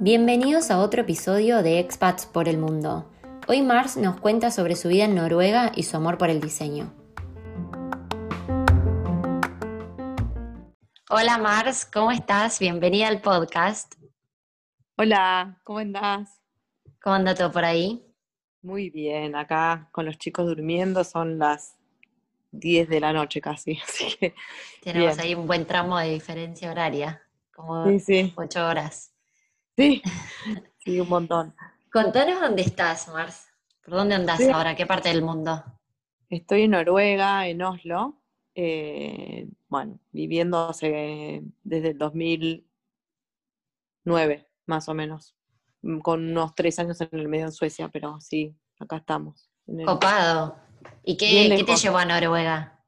Bienvenidos a otro episodio de Expats por el Mundo. Hoy Mars nos cuenta sobre su vida en Noruega y su amor por el diseño. Hola Mars, ¿cómo estás? Bienvenida al podcast. Hola, ¿cómo andás? ¿Cómo anda todo por ahí? Muy bien, acá con los chicos durmiendo son las 10 de la noche casi, así que... Tenemos ahí un buen tramo de diferencia horaria, como sí, sí. 8 horas. Sí, sí, un montón. Contanos dónde estás, Mars. ¿Por dónde andás ahora? ¿Qué parte del mundo? Estoy en Noruega, en Oslo. Eh, bueno, viviendo desde el 2009, más o menos. Mm, con unos tres años en el medio en Suecia, pero sí, acá estamos. Copado. ¿Y qué, te llevó a Noruega?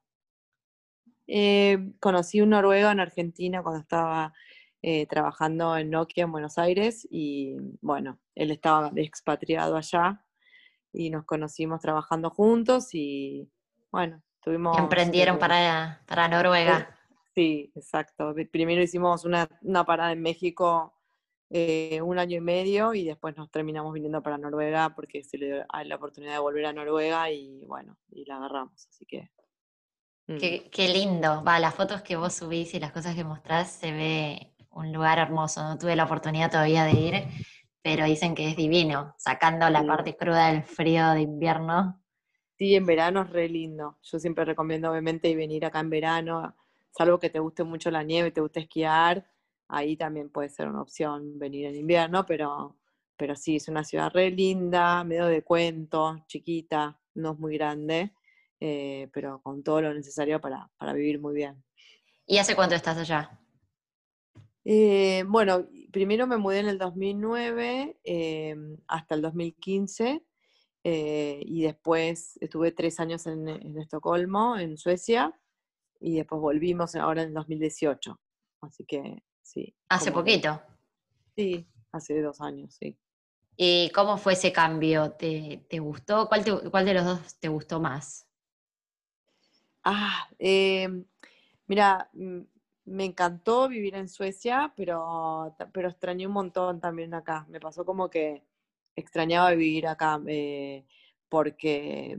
Eh, conocí un noruego en Argentina cuando estaba eh, trabajando en Nokia en Buenos Aires y bueno, él estaba expatriado allá y nos conocimos trabajando juntos y bueno, tuvimos... Emprendieron para, para Noruega. Sí, exacto. Primero hicimos una, parada en México eh, un año y medio y después nos terminamos viniendo para Noruega porque se le dio la oportunidad de volver a Noruega y bueno, y la agarramos, así que... Mm. Qué, qué, lindo. Va, las fotos que vos subís y las cosas que mostrás se ve un lugar hermoso. No tuve la oportunidad todavía de ir, pero dicen que es divino, sacando la parte cruda del frío de invierno. Sí, en verano es re lindo. Yo siempre recomiendo obviamente venir acá en verano, salvo que te guste mucho la nieve, te guste esquiar, ahí también puede ser una opción venir en invierno, pero, pero sí, es una ciudad re linda, medio de cuento, chiquita, no es muy grande, eh, pero con todo lo necesario para, para vivir muy bien. ¿Y hace cuánto estás allá? Eh, bueno, primero me mudé en el 2009 em, hasta el 2015 eh, y después estuve tres años en, Estocolmo, en Suecia, y después volvimos ahora en el 2018. Así que sí. ¿Hace poquito? sí, hace dos años, sí. ¿Y cómo fue ese cambio? ¿Te, gustó? ¿Cuál, ¿Cuál, de los dos te gustó más? Ah, em, mira, me encantó vivir en Suecia, pero, pero extrañé un montón también acá. Me pasó como que extrañaba vivir acá eh, porque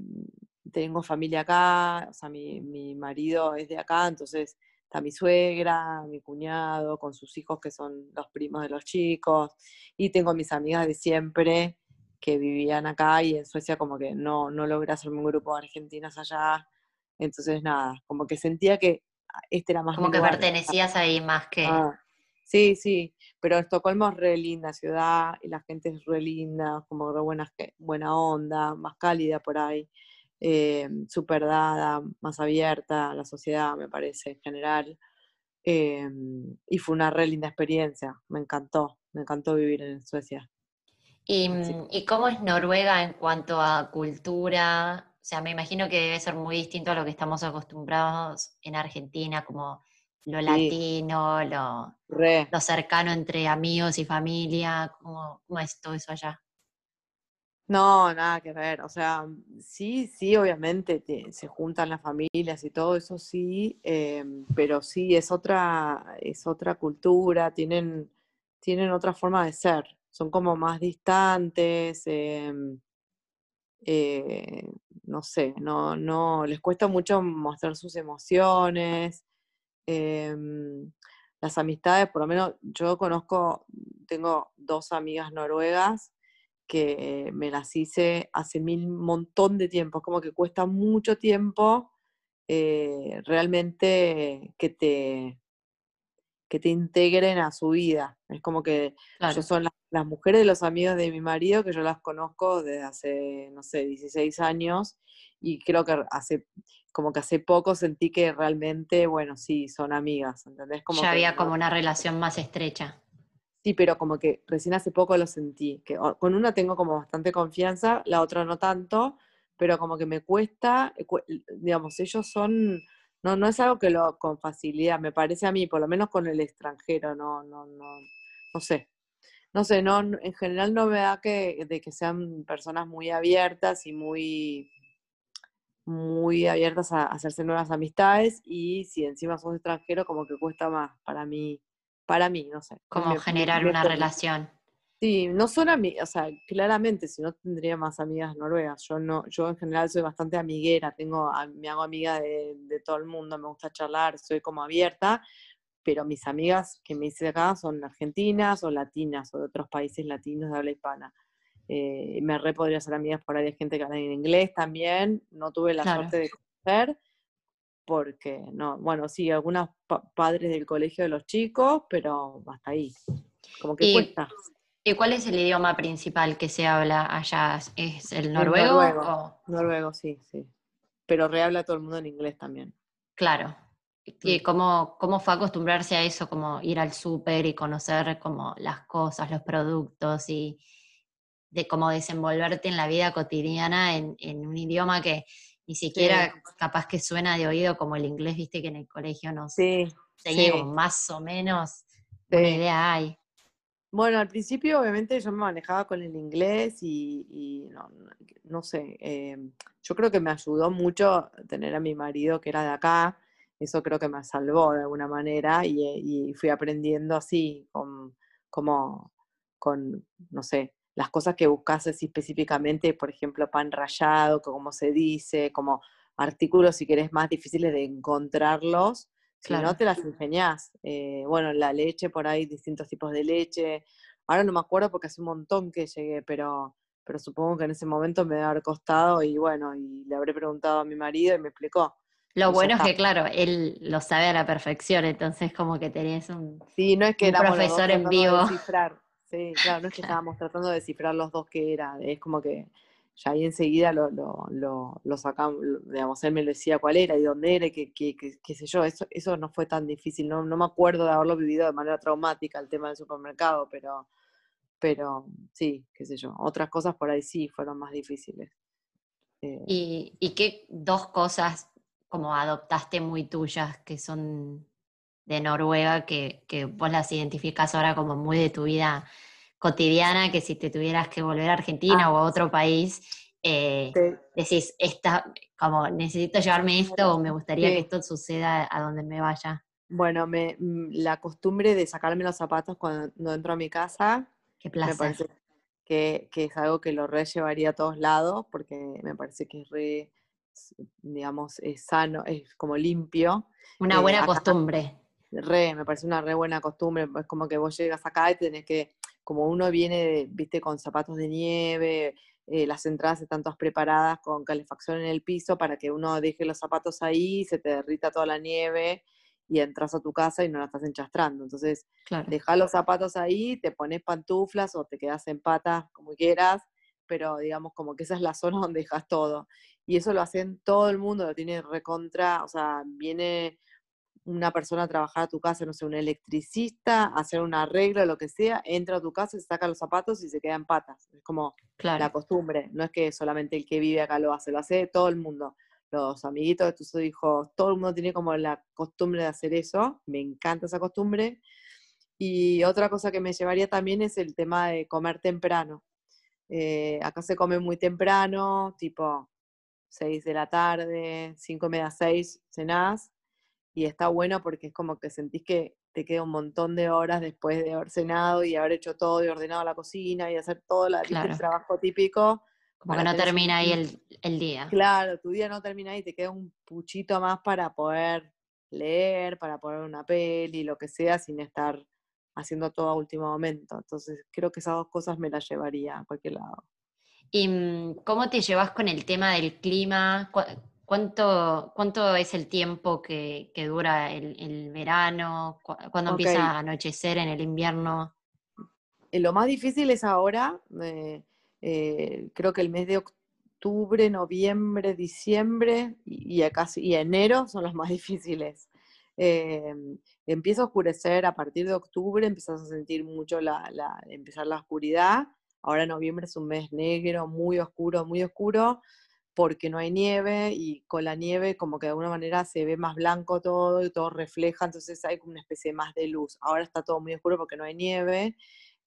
tengo familia acá, o sea, mi, mi, marido es de acá, entonces está mi suegra, mi cuñado, con sus hijos que son los primos de los chicos, y tengo mis amigas de siempre que vivían acá y en Suecia como que no, no logré hacerme un grupo de argentinas allá. Entonces, nada, como que sentía que este era más Como que pertenecías ahí más que... Ah, sí, sí, pero Estocolmo es re linda ciudad y la gente es re linda, como re buena, buena onda, más cálida por ahí, eh, súper dada, más abierta a la sociedad, me parece, en general. Eh, y fue una re linda experiencia, me encantó, me encantó vivir en Suecia. ¿Y, ¿Y cómo es Noruega en cuanto a cultura, o sea, me imagino que debe ser muy distinto a lo que estamos acostumbrados en Argentina, como lo latino, lo, lo, cercano entre amigos y familia. ¿Cómo, es todo eso allá? No, nada que ver. O sea, sí, sí, obviamente se juntan las familias y todo eso sí, em, pero sí es otra, es otra cultura, tienen, tienen otra forma de ser, son como más distantes. Em, eh, no sé, no, no, les cuesta mucho mostrar sus emociones. Em, las amistades, por lo menos yo conozco, tengo dos amigas noruegas que me las hice hace mil montón de tiempo, como que cuesta mucho tiempo eh, realmente que te, que te integren a su vida. Es como que son las, mujeres de los amigos de mi marido, que yo las conozco desde hace, no sé, 16 años, y creo que hace, como que hace poco sentí que realmente, bueno, sí, son amigas, ¿entendés? Como ya había como una relación más estrecha. Sí, pero como que recién hace poco lo sentí, que con una tengo como bastante confianza, la otra no tanto, pero como que me cuesta, eh, digamos, ellos son no, no es algo que lo con facilidad, me parece a mí, por lo menos con el extranjero, no, no, no, no sé. No sé, no, en general no me da que, de que sean personas muy abiertas y muy, muy abiertas a hacerse nuevas amistades y si encima sos extranjero, como que cuesta más para mí, para mí, no sé. Como generar una relación. Sí, no son amigas, o sea, claramente, si no tendría más amigas noruegas. Yo no, yo en general soy bastante amiguera, tengo, me hago amiga de, de todo el mundo, me gusta charlar, soy como abierta, pero mis amigas que me hice acá son argentinas o latinas o de otros países latinos de habla hispana. Eh, me re podría ser amigas por ahí de gente que habla en inglés también. No tuve la suerte de conocer, porque no, bueno, sí, algunos padres del colegio de los chicos, pero hasta ahí. Como que cuesta. ¿Y cuál es el idioma principal que se habla allá? ¿Es el noruego? noruego, noruego, sí, sí. Pero rehabla todo el mundo en inglés también. Claro. ¿Y cómo, cómo fue acostumbrarse a eso, como ir al súper y conocer como las cosas, los productos y de cómo desenvolverte en la vida cotidiana en, un idioma que ni siquiera capaz que suena de oído como el inglés, viste que en el colegio no sí, se más o menos una idea hay. Bueno, al principio obviamente yo me manejaba con el inglés y, no, sé, em, yo creo que me ayudó mucho tener a mi marido que era de acá, eso creo que me salvó de alguna manera y, fui aprendiendo así, con, como con, no sé, las cosas que buscas así específicamente, por ejemplo, pan rallado, como se dice, como artículos si querés más difíciles de encontrarlos, si no, te las ingeniás. Eh, bueno, la leche, por ahí, distintos tipos de leche. Ahora no me acuerdo porque hace un montón que llegué, pero, pero supongo que en ese momento me debe haber costado y bueno, y le habré preguntado a mi marido y me explicó. Lo bueno es que, claro, él lo sabe a la perfección, entonces como que tenés un, sí, no es que profesor en vivo. Sí, claro, no es que estábamos tratando de descifrar los dos que era, es como que ya ahí enseguida lo, lo, lo, sacamos, digamos, él me lo decía cuál era y dónde era y qué, qué, sé yo, eso, eso no fue tan difícil, no, no me acuerdo de haberlo vivido de manera traumática el tema del supermercado, pero, pero sí, qué sé yo, otras cosas por ahí sí fueron más difíciles. Eh. ¿Y, ¿Y qué dos cosas como adoptaste muy tuyas que son de Noruega que, que vos las identificás ahora como muy de tu vida cotidiana que si te tuvieras que volver a Argentina ah. o a otro país, eh, decís, esta, como necesito llevarme esto o me gustaría que esto suceda a donde me vaya. Bueno, me, mm, la costumbre de sacarme los zapatos cuando entro a mi casa, Qué placer. me parece que, que, es algo que lo re llevaría a todos lados, porque me parece que es re, digamos, es sano, es como limpio. Una eh, buena costumbre. Re, me parece una re buena costumbre, es como que vos llegas acá y tenés que como uno viene, viste, con zapatos de nieve, eh, las entradas están todas preparadas con calefacción en el piso para que uno deje los zapatos ahí, se te derrita toda la nieve y entras a tu casa y no la estás enchastrando. Entonces, deja los zapatos ahí, te pones pantuflas o te quedas en patas, como quieras, pero digamos como que esa es la zona donde dejas todo. Y eso lo hacen todo el mundo, lo tiene recontra, o sea, viene una persona a trabajar a tu casa, no sé, un electricista, hacer un arreglo, lo que sea, entra a tu casa, se saca los zapatos y se queda en patas. Es como la costumbre, no es que solamente el que vive acá lo hace, lo hace todo el mundo. Los amiguitos de tus hijos, todo el mundo tiene como la costumbre de hacer eso, me encanta esa costumbre. Y otra cosa que me llevaría también es el tema de comer temprano. Eh, acá se come muy temprano, tipo 6 de la tarde, 5 y media, 6, cenás y está bueno porque es como que sentís que te queda un montón de horas después de haber cenado y haber hecho todo y ordenado la cocina y hacer todo el trabajo típico. Como que no termina ahí el, el, día. Claro, tu día no termina ahí, te queda un puchito más para poder leer, para poner una peli, lo que sea, sin estar haciendo todo a último momento. Entonces, creo que esas dos cosas me las llevaría a cualquier lado. ¿Y mm, cómo te llevas con el tema del clima? ¿Cuánto, ¿Cuánto es el tiempo que, dura el, verano? ¿Cuándo empieza a anochecer en el invierno? Eh, lo más difícil es ahora, eh, eh, creo que el mes de octubre, noviembre, diciembre y, y enero son los más difíciles. empieza a oscurecer a partir de octubre, empiezas a sentir mucho la, la, empezar la oscuridad. Ahora noviembre es un mes negro, muy oscuro, muy oscuro porque no hay nieve y con la nieve como que de alguna manera se ve más blanco todo y todo refleja, entonces hay como una especie más de luz. Ahora está todo muy oscuro porque no hay nieve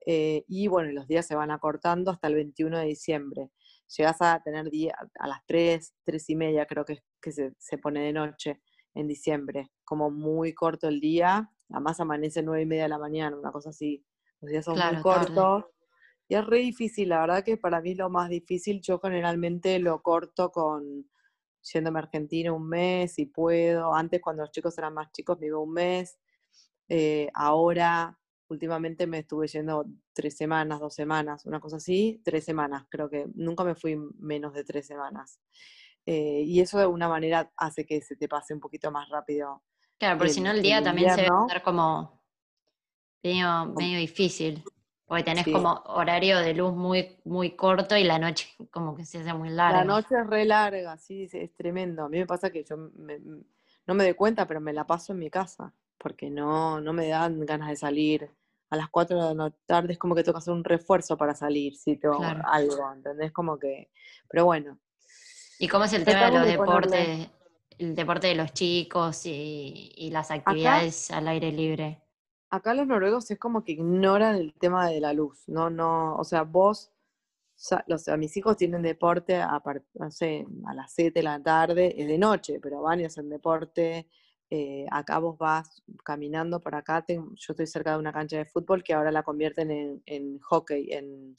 eh, y bueno, los días se van acortando hasta el 21 de diciembre. llegas a tener día, a las 3, 3 y media creo que, que se, se, pone de noche en diciembre, como muy corto el día, además amanece 9 y media de la mañana, una cosa así, los días son muy cortos. Y es re difícil, la verdad que para mí lo más difícil, yo generalmente lo corto con yéndome a Argentina un mes si puedo. Antes cuando los chicos eran más chicos me iba un mes. Eh, ahora últimamente me estuve yendo tres semanas, dos semanas, una cosa así, tres semanas, creo que nunca me fui menos de tres semanas. Eh, y eso de alguna manera hace que se te pase un poquito más rápido. Claro, porque si no el día también se va a hacer como medio, medio difícil, porque tenés como horario de luz muy, muy corto y la noche como que se hace muy larga. La noche es re larga, sí, es tremendo. A mí me pasa que yo no me doy cuenta, pero me la paso en mi casa, porque no, no me dan ganas de salir a las 4 de la tarde es como que que hacer un refuerzo para salir, si tengo algo, ¿entendés? Como que, pero bueno. ¿Y cómo es el tema de los deportes, el deporte de los chicos y, las actividades al aire libre? Acá los noruegos es como que ignoran el tema de la luz, no, no, o sea, vos, o sea, mis hijos tienen deporte a, no sé, a las 7 de la tarde, es de noche, pero van y hacen deporte, eh, acá vos vas caminando para acá, yo estoy cerca de una cancha de fútbol que ahora la convierten en, hockey, en,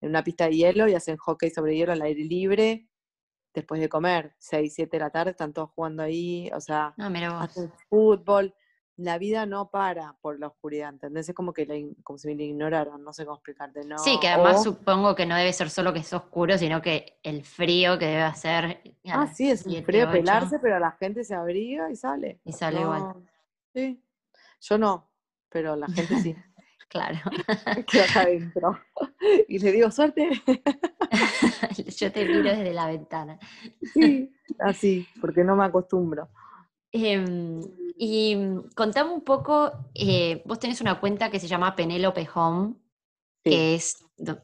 una pista de hielo y hacen hockey sobre hielo al aire libre después de comer, 6, 7 de la tarde, están todos jugando ahí, o sea, ah, hacen fútbol la vida no para por la oscuridad, ¿entendés? Es como que como si me la ignoraran, no sé cómo explicarte, ¿no? Sí, que además supongo que no debe ser solo que es oscuro, sino que el frío que debe hacer. Ah, sí, es un frío pelarse, pero la gente se abriga y sale. Y sale igual. Sí, yo no, pero la gente sí. claro. Quedo acá adentro. Y le digo, suerte. yo te miro desde la ventana. Sí, así, porque no me acostumbro. Em, y mm, contame un poco, eh, vos tenés una cuenta que se llama Penelope Home, que es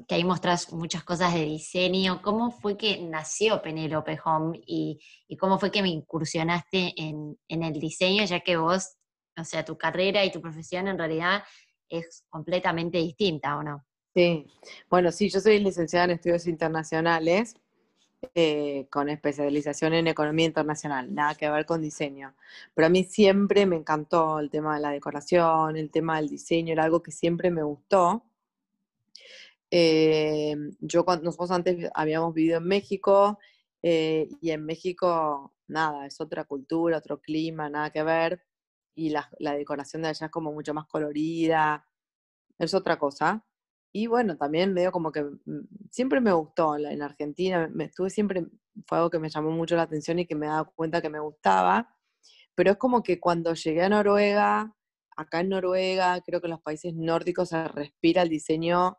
que ahí mostrás muchas cosas de diseño. ¿Cómo fue que nació Penelope Home y, cómo fue que me incursionaste en, el diseño, ya que vos, o sea, tu carrera y tu profesión en realidad es completamente distinta, ¿o no? Sí, bueno, sí, yo soy licenciada en estudios internacionales eh, con especialización en economía internacional, nada que ver con diseño. Pero a mí siempre me encantó el tema de la decoración, el tema del diseño, era algo que siempre me gustó. Eh, yo nosotros antes habíamos vivido en México eh, y en México nada, es otra cultura, otro clima, nada que ver. Y la, la decoración de allá es como mucho más colorida, es otra cosa. Y bueno, también medio como que mm, siempre me gustó en Argentina, me estuve siempre, fue algo que me llamó mucho la atención y que me he dado cuenta que me gustaba, pero es como que cuando llegué a Noruega, acá en Noruega, creo que en los países nórdicos se respira el diseño,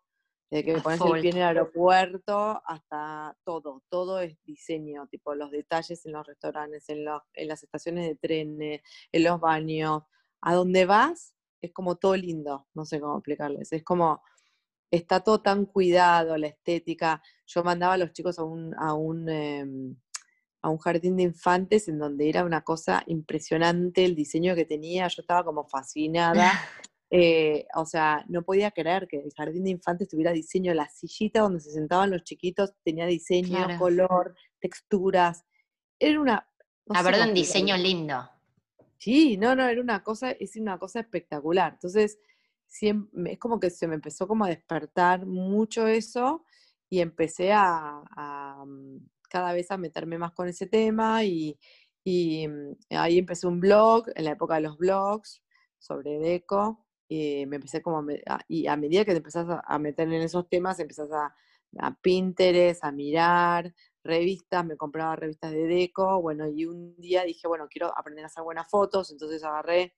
de que me pones el pie en el aeropuerto hasta todo, todo es diseño, tipo los detalles en los restaurantes, en, los, en las estaciones de trenes, en los baños, a donde vas es como todo lindo, no sé cómo explicarles, es como está todo tan cuidado, la estética. Yo mandaba a los chicos a un, a un, em, a un jardín de infantes en donde era una cosa impresionante el diseño que tenía, yo estaba como fascinada. Eh, o sea, no podía creer que el jardín de infantes tuviera diseño, la sillita donde se sentaban los chiquitos tenía diseño, color, texturas. Era una... la verdad, un diseño lindo. Sí, no, no, era una cosa, es una cosa espectacular. Entonces, es como que se me empezó como a despertar mucho eso y empecé a, mm, cada vez a meterme más con ese tema y, mm, ahí empecé un blog, en la época de los blogs, sobre deco, y me empecé como, a, y a medida que te empezás a, meter en esos temas, empezás a, a Pinterest, a mirar revistas, me compraba revistas de deco, bueno, y un día dije, bueno, quiero aprender a hacer buenas fotos, entonces agarré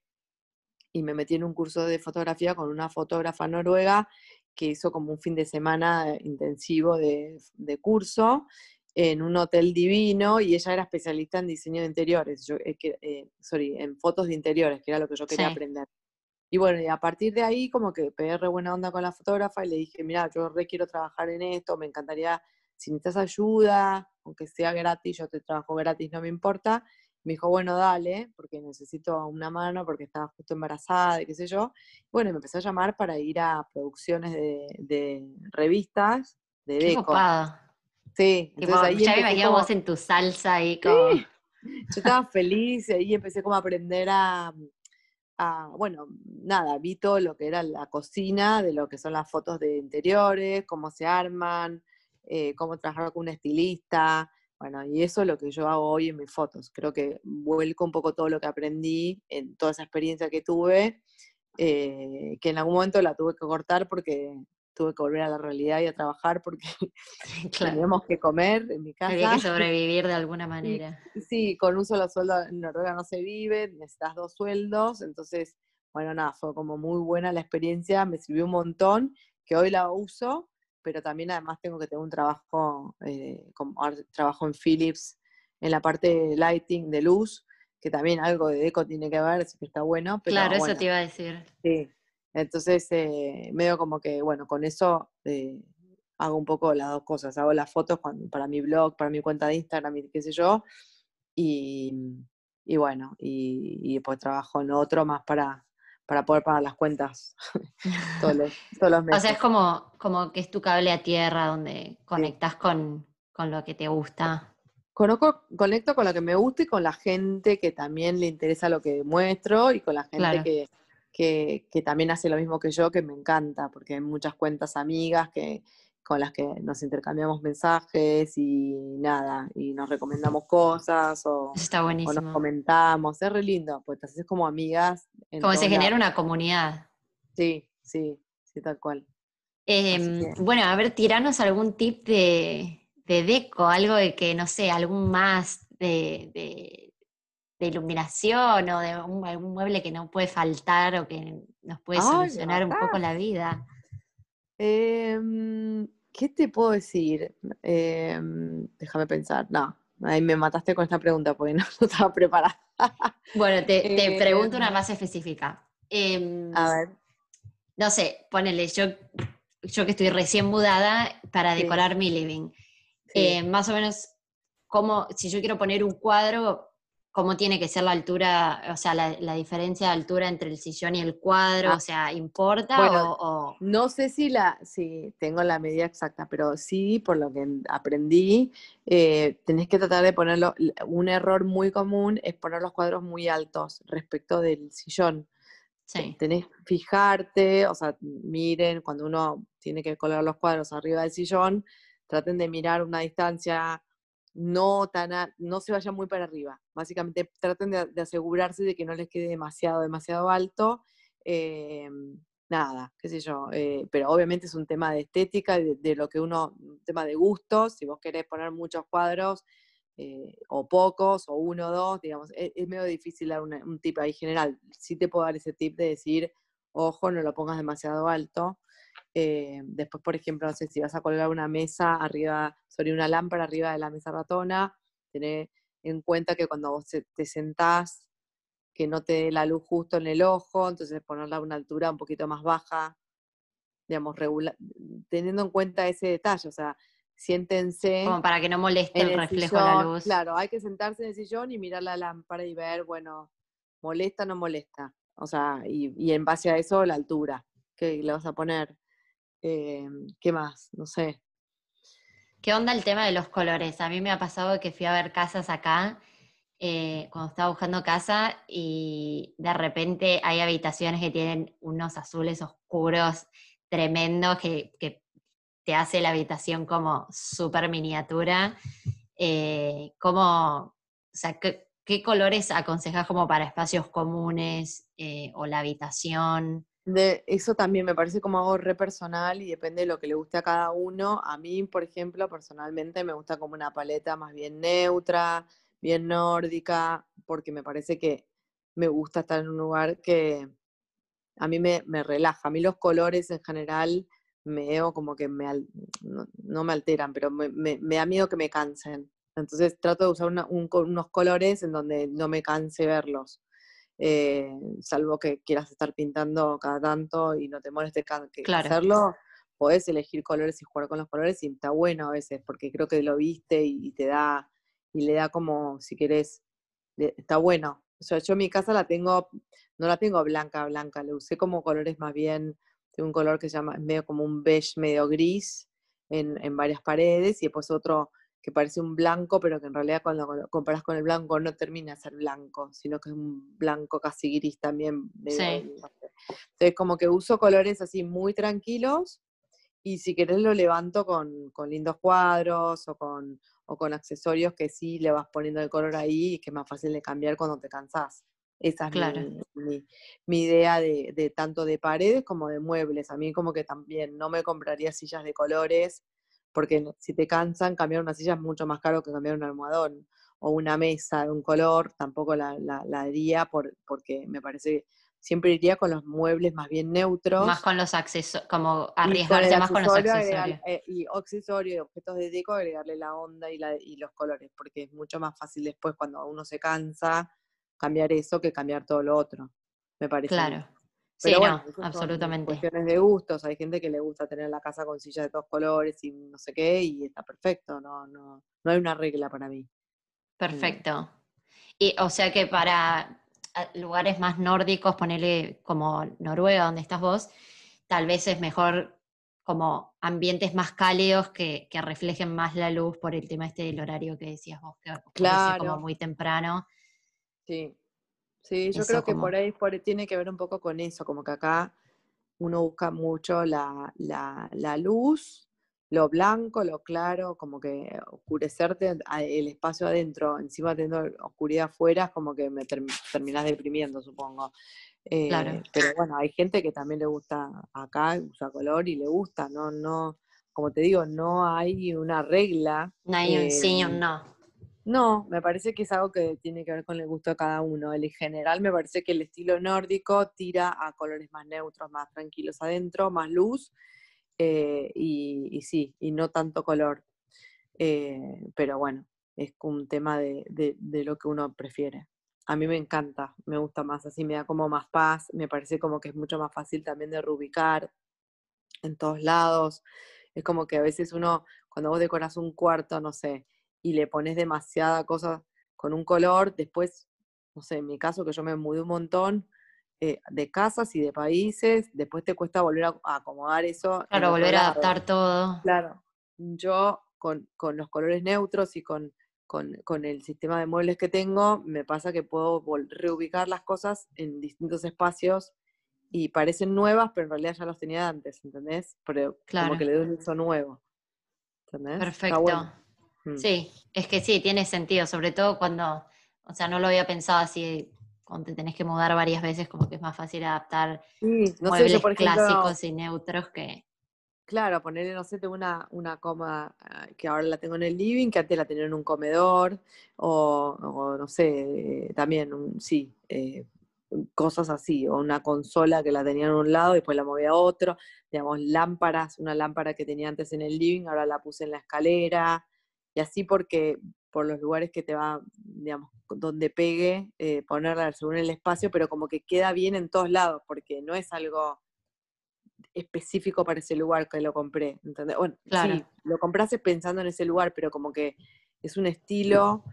y me metí en un curso de fotografía con una fotógrafa noruega que hizo como un fin de semana intensivo de, curso en un hotel divino y ella era especialista en diseño de interiores, yo, eh, eh, sorry, en fotos de interiores, que era lo que yo quería aprender. Y bueno, y a partir de ahí como que pegué re buena onda con la fotógrafa y le dije, mira, yo re quiero trabajar en esto, me encantaría, si necesitas ayuda, aunque sea gratis, yo te trabajo gratis, no me importa. Me dijo, bueno, dale, porque necesito una mano, porque estaba justo embarazada y qué sé yo. Bueno, me empezó a llamar para ir a producciones de, revistas de Qué Deco. Sí, entonces ahí ya me imagino vos en tu salsa ahí como... Yo estaba feliz y ahí empecé como a aprender a, bueno, nada, vi todo lo que era la cocina, de lo que son las fotos de interiores, cómo se arman, eh, cómo trabajar con un estilista, bueno, y eso es lo que yo hago hoy en mis fotos. Creo que vuelco un poco todo lo que aprendí en toda esa experiencia que tuve, eh, que en algún momento la tuve que cortar porque tuve que volver a la realidad y a trabajar porque teníamos que comer en mi casa. Había que sobrevivir de alguna manera. Sí, con un solo sueldo en Noruega no se vive, necesitas dos sueldos, entonces, bueno, nada, fue como muy buena la experiencia, me sirvió un montón, que hoy la uso, pero también además tengo que tener un trabajo, eh, como, trabajo en Philips, en la parte de lighting, de luz, que también algo de eco tiene que ver, así que está bueno. claro, eso te iba a decir. Sí, entonces, eh, medio como que, bueno, con eso eh, hago un poco las dos cosas. Hago las fotos para mi blog, para mi cuenta de Instagram y qué sé yo. Y, bueno, y, pues trabajo en otro más para, para poder pagar las cuentas todos, los, meses. O sea, es como, como que es tu cable a tierra donde conectas con, lo que te gusta. Conozco, conecto con lo que me gusta y con la gente que también le interesa lo que muestro y con la gente que, que, también hace lo mismo que yo, que me encanta, porque hay muchas cuentas amigas que, con las que nos intercambiamos mensajes y nada, y nos recomendamos cosas o, Está buenísimo. nos comentamos, es re lindo, pues es como amigas. Como se genera una comunidad. Sí, sí, sí, tal cual. Em, bueno, a ver, tiranos algún tip de, de deco, algo de que, no sé, algún más de, de iluminación o de algún mueble que no puede faltar o que nos puede solucionar un poco la vida? Em, ¿Qué te puedo decir? Em, déjame pensar. No, ahí me mataste con esta pregunta porque no, estaba preparada. bueno, te, pregunto una em. más específica. a ver. No sé, ponele, yo, yo que estoy recién mudada para decorar mi living. Eh, más o menos, como si yo quiero poner un cuadro, cómo tiene que ser la altura, o sea, la, diferencia de altura entre el sillón y el cuadro, ah. o sea, ¿importa o, No sé si la, si tengo la medida exacta, pero sí, por lo que aprendí, eh, tenés que tratar de ponerlo, un error muy común es poner los cuadros muy altos respecto del sillón. Sí. Tenés que fijarte, o sea, miren, cuando uno tiene que colgar los cuadros arriba del sillón, traten de mirar una distancia no, tan no se vayan muy para arriba. Básicamente traten de, asegurarse de que no les quede demasiado, demasiado alto. Eh, nada, qué sé yo. Eh, pero obviamente es un tema de estética, de, lo que uno, un tema de gustos. Si vos querés poner muchos cuadros, eh, o pocos, o uno o dos, digamos, e, es, medio difícil dar un tip ahí general. Sí te puedo dar ese tip de decir, ojo, no lo pongas demasiado alto. Eh, después, por ejemplo, no sé si vas a colgar una mesa arriba, sobre una lámpara arriba de la mesa ratona, tener en cuenta que cuando vos te sentás, que no te dé la luz justo en el ojo, entonces ponerla a una altura un poquito más baja, digamos, teniendo en cuenta ese detalle, o sea, siéntense. Como para que no moleste el, reflejo de la luz. Claro, hay que sentarse en el sillón y mirar la lámpara y ver, bueno, molesta o no molesta. O sea, y, y en base a eso la altura que le vas a poner. Em, ¿Qué más? No sé. ¿Qué onda el tema de los colores? A mí me ha pasado que fui a ver casas acá eh, cuando estaba buscando casa y de repente hay habitaciones que tienen unos azules oscuros tremendos que, te hace la habitación como súper miniatura. Eh, o sea, ¿qué, colores aconsejas como para espacios comunes eh, o la habitación? De, eso también me parece como algo re personal y depende de lo que le guste a cada uno. A mí, por ejemplo, personalmente me gusta como una paleta más bien neutra, bien nórdica, porque me parece que me gusta estar en un lugar que a mí me, relaja. A mí los colores en general me veo como que me, no, me alteran, pero me, da miedo que me cansen. Entonces trato de usar unos colores en donde no me canse verlos. Eh, salvo que quieras estar pintando cada tanto y no te moleste que hacerlo, podés elegir colores y jugar con los colores y está bueno a veces, porque creo que lo viste y, te da, y le da como, si querés, está bueno. O sea, yo mi casa la tengo, no la tengo blanca, blanca, le usé como colores más bien, de un color que se llama, medio como un beige, medio gris, en, en varias paredes y después otro que parece un blanco, pero que en realidad cuando lo comparas con el blanco no termina de ser blanco, sino que es un blanco casi gris también. Entonces como que uso colores así muy tranquilos y si querés lo levanto con, lindos cuadros o con, o con accesorios que sí le vas poniendo el color ahí y que es más fácil de cambiar cuando te cansás. Esa es mi, mi, idea de, de, tanto de paredes como de muebles. A mí como que también no me compraría sillas de colores porque si te cansan, cambiar una silla es mucho más caro que cambiar un almohadón o una mesa de un color, tampoco la, la, haría por, porque me parece siempre iría con los muebles más bien neutros. Más con los accesorios, como arriesgarse más con los accesorios. Eh, y accesorios y objetos de deco, agregarle la onda y, la, y los colores, porque es mucho más fácil después cuando uno se cansa cambiar eso que cambiar todo lo otro, me parece. Claro sí, no, absolutamente. cuestiones de gustos, hay gente que le gusta tener la casa con sillas de todos colores y no sé qué, y está perfecto, no, no, no hay una regla para mí. Perfecto. Y o sea que para ah, lugares más nórdicos, ponerle como Noruega, donde estás vos, tal vez es mejor como ambientes más cálidos que, que reflejen más la luz por el tema este del horario que decías vos, que claro. como muy temprano. Sí, Sí, yo creo que por ahí por, tiene que ver un poco con eso, como que acá uno busca mucho la, la, luz, lo blanco, lo claro, como que oscurecerte el espacio adentro, encima teniendo oscuridad afuera, es como que me terminas deprimiendo, supongo. claro. Eh, pero bueno, hay gente que también le gusta acá, usa color y le gusta, no, no, como te digo, no hay una regla. No hay un sí un no. No, me parece que es algo que tiene que ver con el gusto de cada uno. En general me parece que el estilo nórdico tira a colores más neutros, más tranquilos adentro, más luz, eh, y, sí, y no tanto color. Eh, pero bueno, es un tema de, de, lo que uno prefiere. A mí me encanta, me gusta más así, me da como más paz, me parece como que es mucho más fácil también de reubicar en todos lados. Es como que a veces uno, cuando vos decoras un cuarto, no sé, y le pones demasiada cosa con un color, después, no sé, en mi caso que yo me mudé un montón eh, de casas y de países, después te cuesta volver a, acomodar eso. Claro, volver a adaptar todo. Claro, yo con, los colores neutros y con, con, el sistema de muebles que tengo, me pasa que puedo reubicar las cosas en distintos espacios y parecen nuevas, pero en realidad ya los tenía antes, ¿entendés? Pero como que le doy un uso nuevo. ¿Entendés? Perfecto. Sí, es que sí, tiene sentido, sobre todo cuando, o sea, no lo había pensado así, cuando te tenés que mudar varias veces, como que es más fácil adaptar muebles clásicos y neutros que... Claro, ponerle, no sé, tengo una, una cómoda ah, que ahora la tengo en el living, que antes la tenía en un comedor, o, no sé, también, sí, eh, cosas así, o una consola que la tenía en un lado y después la movía a otro, digamos, lámparas, una lámpara que tenía antes en el living, ahora la puse en la escalera, y así porque por los lugares que te va, digamos, donde pegue, eh, ponerla según el espacio, pero como que queda bien en todos lados, porque no es algo específico para ese lugar que lo compré, ¿entendés? Bueno, sí, lo compraste pensando en ese lugar, pero como que es un estilo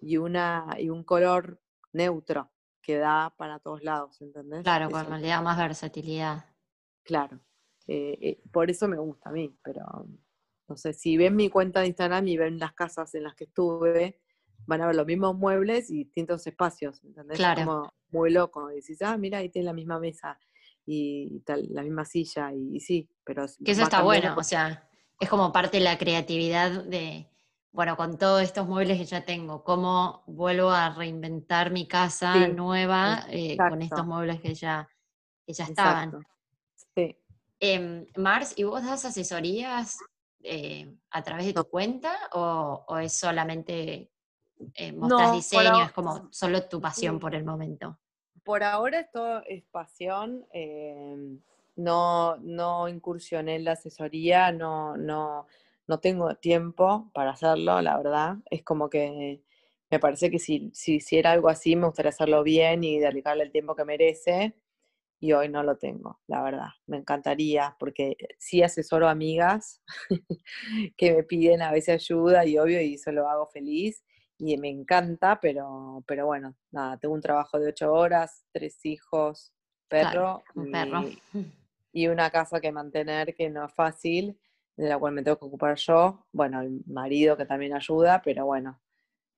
y, una, y un color neutro que da para todos lados, ¿entendés? Claro, cuando le da más versatilidad. Claro, eh, eh, por eso me gusta a mí, pero no sé, si ven mi cuenta de Instagram y ven las casas en las que estuve, van a ver los mismos muebles y distintos espacios, ¿entendés? Claro. Como muy loco. Y decís, ah, mira, ahí tiene la misma mesa y tal, la misma silla, y, sí, pero... Que eso está bueno, o sea, es como parte de la creatividad de, bueno, con todos estos muebles que ya tengo, cómo vuelvo a reinventar mi casa nueva eh, con estos muebles que ya, que ya estaban. Sí. Eh, Mars, ¿y vos das asesorías eh, a través de tu cuenta o, es solamente eh, mostrar diseño, es como solo tu pasión por el momento? Por ahora esto es pasión, em, no, no incursioné en la asesoría, no, no, no tengo tiempo para hacerlo, la verdad. Es como que me parece que si, si hiciera algo así me gustaría hacerlo bien y dedicarle el tiempo que merece y hoy no lo tengo, la verdad. Me encantaría, porque sí asesoro amigas que me piden a veces ayuda y obvio, y eso lo hago feliz y me encanta, pero, pero bueno, nada, tengo un trabajo de ocho horas, tres hijos, perro, un perro. y una casa que mantener que no es fácil. de la cual me tengo que ocupar yo. Bueno, el marido que también ayuda, pero bueno.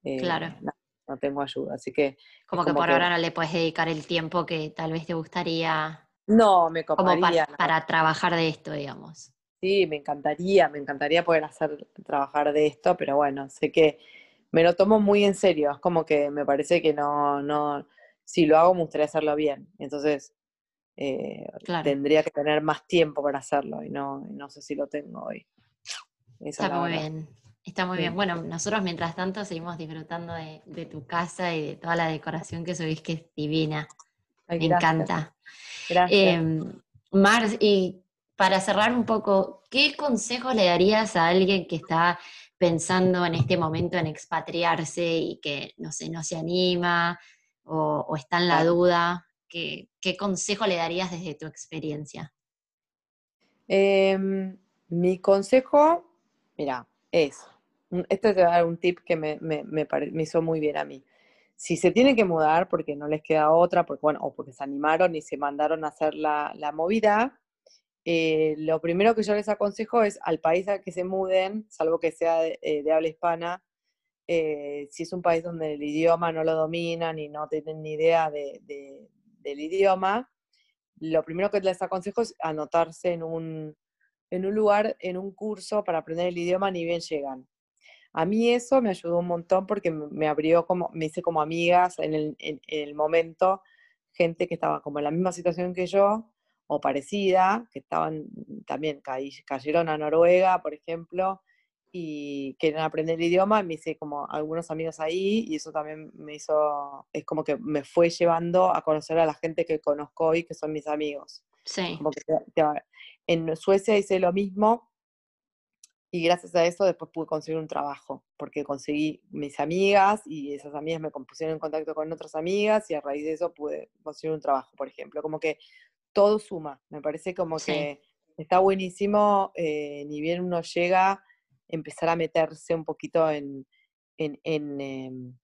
Eh, claro. No, tengo ayuda, así que... Como, que por ahora no le puedes dedicar el tiempo que tal vez te gustaría. No, me coparía. Como para, trabajar de esto, digamos. Sí, me encantaría, me encantaría poder hacer, trabajar de esto, pero bueno, sé que me lo tomo muy en serio, es como que me parece que no, no, si lo hago me gustaría hacerlo bien, entonces eh, tendría que tener más tiempo para hacerlo y no, no sé si lo tengo hoy. Está muy bien, está muy bien. Bueno, nosotros mientras tanto seguimos disfrutando de, tu casa y de toda la decoración que subís, que es divina. Me encanta. Gracias. Em, Mars, y para cerrar un poco, ¿qué consejo le darías a alguien que está pensando en este momento en expatriarse y que, no sé, no se anima o, está en la duda? ¿Qué, consejo le darías desde tu experiencia? Em, mi consejo, mira, es, este te un tip que me, me, hizo muy bien a mí. Si se tienen que mudar porque no les queda otra, porque, bueno, o porque se animaron y se mandaron a hacer la, la movida, eh, lo primero que yo les aconsejo es al país al que se muden, salvo que sea de, eh, habla hispana, eh, si es un país donde el idioma no lo dominan y no tienen ni idea del idioma, lo primero que les aconsejo es anotarse en un, en un lugar, en un curso para aprender el idioma ni bien llegan. A mí eso me ayudó un montón porque me abrió como, me hice como amigas en el, en el momento, gente que estaba como en la misma situación que yo, o parecida, que estaban también cayeron a Noruega, por ejemplo, y quieren aprender el idioma, me hice como algunos amigos ahí y eso también me hizo, es como que me fue llevando a conocer a la gente que conozco hoy, que son mis amigos. Sí. en Suecia hice lo mismo y gracias a eso después pude conseguir un trabajo, porque conseguí mis amigas y esas amigas me pusieron en contacto con otras amigas y a raíz de eso pude conseguir un trabajo, por ejemplo. Como que todo suma. Me parece como que está buenísimo, eh, ni bien uno llega, empezar a meterse un poquito en, em,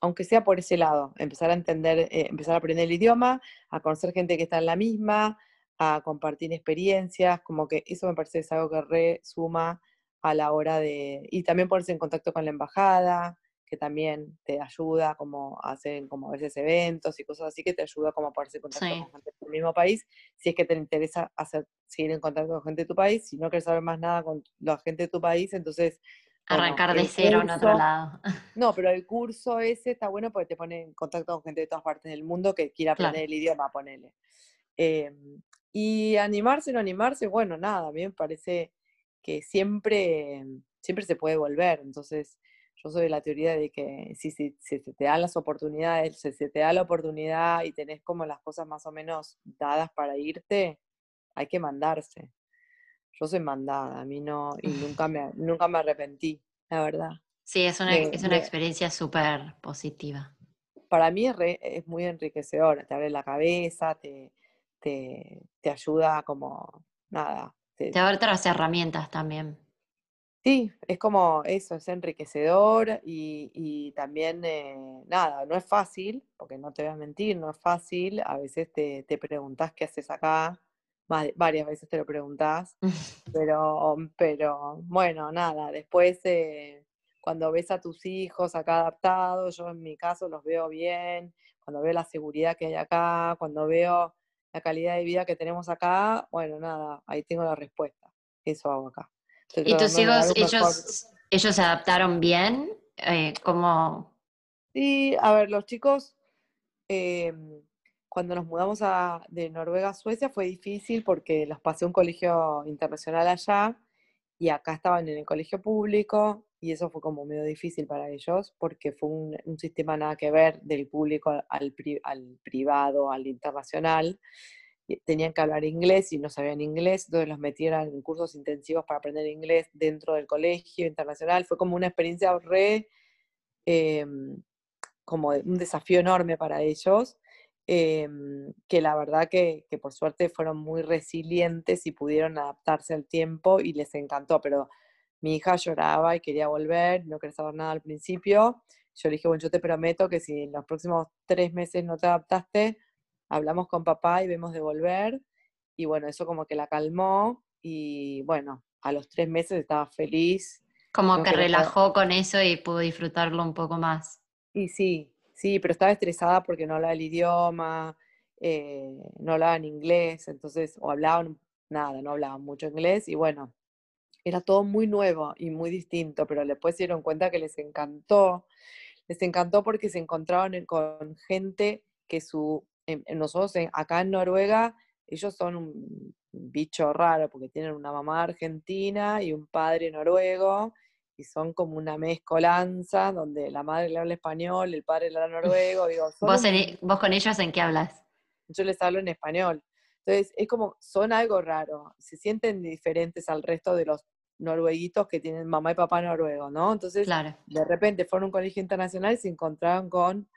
aunque sea por ese lado, empezar a entender, eh, empezar a aprender el idioma, a conocer gente que está en la misma, a compartir experiencias, como que eso me parece es algo que re suma a la hora de, y también ponerse en contacto con la embajada, que también te ayuda como a hacer como a veces eventos y cosas así que te ayuda como a ponerse en contacto con gente del mismo país, si es que te interesa hacer, seguir en contacto con gente de tu país, si no quieres saber más nada con la gente de tu país, entonces... Arrancar de cero en otro lado. No, pero el curso ese está bueno porque te pone en contacto con gente de todas partes del mundo que quiera aprender el idioma, ponele. Em, y animarse o no animarse, bueno, nada, a mí me parece que siempre, siempre se puede volver, entonces yo soy de la teoría de que si, si, se te dan las oportunidades, si se te da la oportunidad y tenés como las cosas más o menos dadas para irte, hay que mandarse. Yo soy mandada, a mí no, y nunca me, nunca me arrepentí, la verdad. Sí, es una, es una experiencia súper positiva. Para mí es, es, muy enriquecedora, te abre la cabeza, te, te, te ayuda como, nada. Te, te abre otras herramientas también. Sí, es como eso, es enriquecedor y, también, eh, nada, no es fácil, porque no te voy a mentir, no es fácil, a veces te, te preguntás qué haces acá, varias veces te lo preguntás, pero, pero bueno, nada, después eh, cuando ves a tus hijos acá adaptados, yo en mi caso los veo bien, cuando veo la seguridad que hay acá, cuando veo la calidad de vida que tenemos acá, bueno, nada, ahí tengo la respuesta, eso hago acá. ¿Y tus hijos, ellos, ellos se adaptaron bien? Eh, ¿Cómo? Sí, a ver, los chicos, em, cuando nos mudamos a, de Noruega a Suecia fue difícil porque los pasé a un colegio internacional allá y acá estaban en el colegio público y eso fue como medio difícil para ellos porque fue un, sistema nada que ver del público al, al privado, al internacional tenían que hablar inglés y no sabían inglés, entonces los metieron en cursos intensivos para aprender inglés dentro del colegio internacional. Fue como una experiencia re, em, como un desafío enorme para ellos, em, que la verdad que, que, por suerte fueron muy resilientes y pudieron adaptarse al tiempo y les encantó, pero mi hija lloraba y quería volver, no quería saber nada al principio. Yo le dije, bueno, yo te prometo que si en los próximos tres meses no te adaptaste, hablamos con papá y vemos de volver. Y bueno, eso como que la calmó y bueno, a los tres meses estaba feliz. Como que relajó con eso y pudo disfrutarlo un poco más. Y sí, sí, pero estaba estresada porque no hablaba el idioma, eh, no hablaban inglés, entonces, o hablaban nada, no hablaban mucho inglés, y bueno, era todo muy nuevo y muy distinto, pero después se dieron cuenta que les encantó. Les encantó porque se encontraban con gente que su, nosotros acá en Noruega, ellos son un bicho raro porque tienen una mamá argentina y un padre noruego y son como una mezcolanza donde la madre le habla español, el padre le habla noruego. Digo, ¿Vos, ¿Vos con ellos en qué hablas? Yo les hablo en español. Entonces, es como, son algo raro, se sienten diferentes al resto de los norueguitos que tienen mamá y papá noruego, ¿no? Entonces, de repente fueron a un colegio internacional y se encontraron con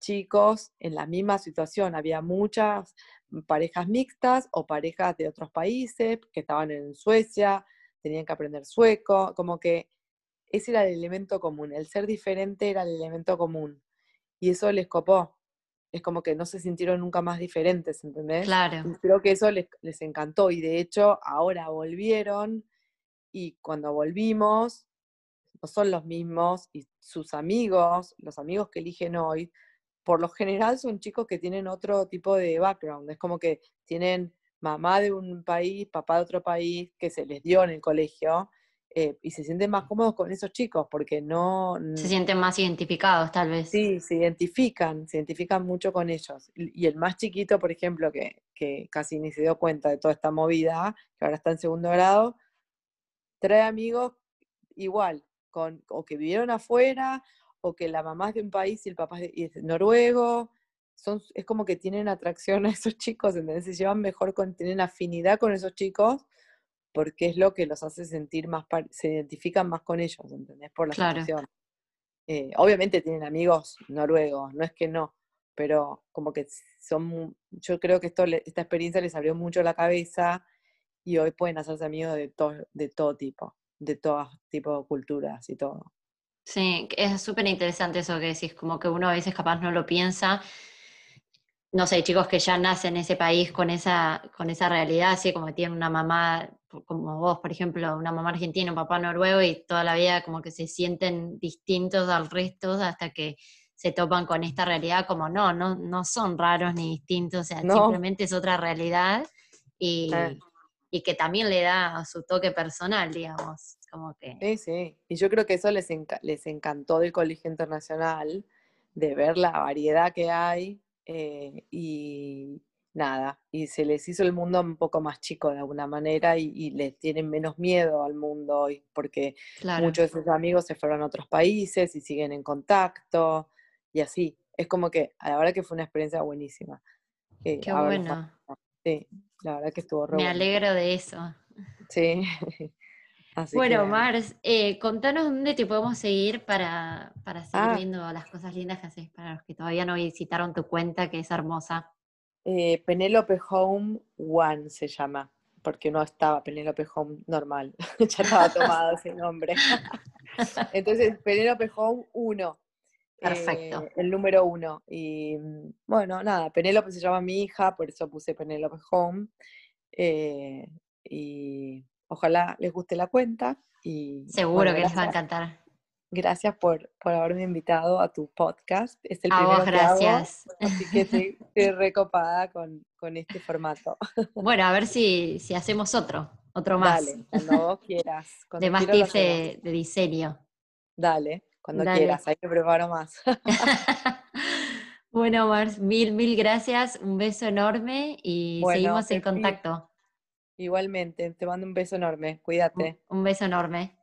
chicos en la misma situación. Había muchas parejas mixtas o parejas de otros países que estaban en Suecia, tenían que aprender sueco, como que ese era el elemento común, el ser diferente era el elemento común. Y eso les copó. Es como que no se sintieron nunca más diferentes, ¿entendés? Claro. Y creo que eso les, les encantó. Y de hecho, ahora volvieron y cuando volvimos, no son los mismos y sus amigos, los amigos que eligen hoy, por lo general son chicos que tienen otro tipo de background. Es como que tienen mamá de un país, papá de otro país, que se les dio en el colegio, eh, y se sienten más cómodos con esos chicos, porque no... Se sienten más identificados, tal vez. Sí, se identifican, se identifican mucho con ellos. Y el más chiquito, por ejemplo, que, que casi ni se dio cuenta de toda esta movida, que ahora está en segundo grado, trae amigos igual, con, o que vivieron afuera, o que la mamá es de un país y el papá es, de, noruego. Son, es como que tienen atracción a esos chicos, ¿entendés? Se llevan mejor, con, tienen afinidad con esos chicos, porque es lo que los hace sentir más, se identifican más con ellos, ¿entendés? Por la situación. Eh, obviamente tienen amigos noruegos, no es que no, pero como que son, yo creo que esto, esta experiencia les abrió mucho la cabeza y hoy pueden hacerse amigos de, todo de todo tipo, de todo tipo de culturas y todo. Sí, es súper interesante eso que decís, como que uno a veces capaz no lo piensa. No sé, chicos que ya nacen en ese país con esa, con esa realidad, así como tienen una mamá, como vos, por ejemplo, una mamá argentina, un papá noruego, y toda la vida como que se sienten distintos al resto hasta que se topan con esta realidad como no, no, no son raros ni distintos, o sea, simplemente es otra realidad. Y, y que también le da su toque personal, digamos. Como que... Sí, sí. Y yo creo que eso les, les encantó del Colegio Internacional, de ver la variedad que hay eh, y nada, y se les hizo el mundo un poco más chico de alguna manera y, les tienen menos miedo al mundo hoy, porque muchos de sus amigos se fueron a otros países y siguen en contacto y así. Es como que a la verdad que fue una experiencia buenísima. Eh, Qué bueno. Sí, la verdad que estuvo re Me alegro de eso. Sí. bueno, Mars, eh, contanos dónde te podemos seguir para, para seguir ah. viendo las cosas lindas que haces para los que todavía no visitaron tu cuenta, que es hermosa. Eh, Penelope Home One se llama, porque no estaba Penelope Home normal, ya estaba tomado ese nombre. Entonces, Penelope Home 1. Perfecto. Eh, el número uno. Y mm, bueno, nada, Penélope se llama mi hija, por eso puse Penélope Home. Eh, y ojalá les guste la cuenta. Y, Seguro que les va a encantar. Gracias por, por haberme invitado a tu podcast. Es el a vos, gracias. así que estoy, recopada con, con, este formato. Bueno, a ver si, si hacemos otro, otro más. Dale, cuando vos quieras. de más tips de, de diseño. Dale. Cuando quieras, ahí te preparo más. bueno, Mars, mil, mil gracias, un beso enorme y seguimos en contacto. Igualmente, te mando un beso enorme, cuídate. Un beso enorme.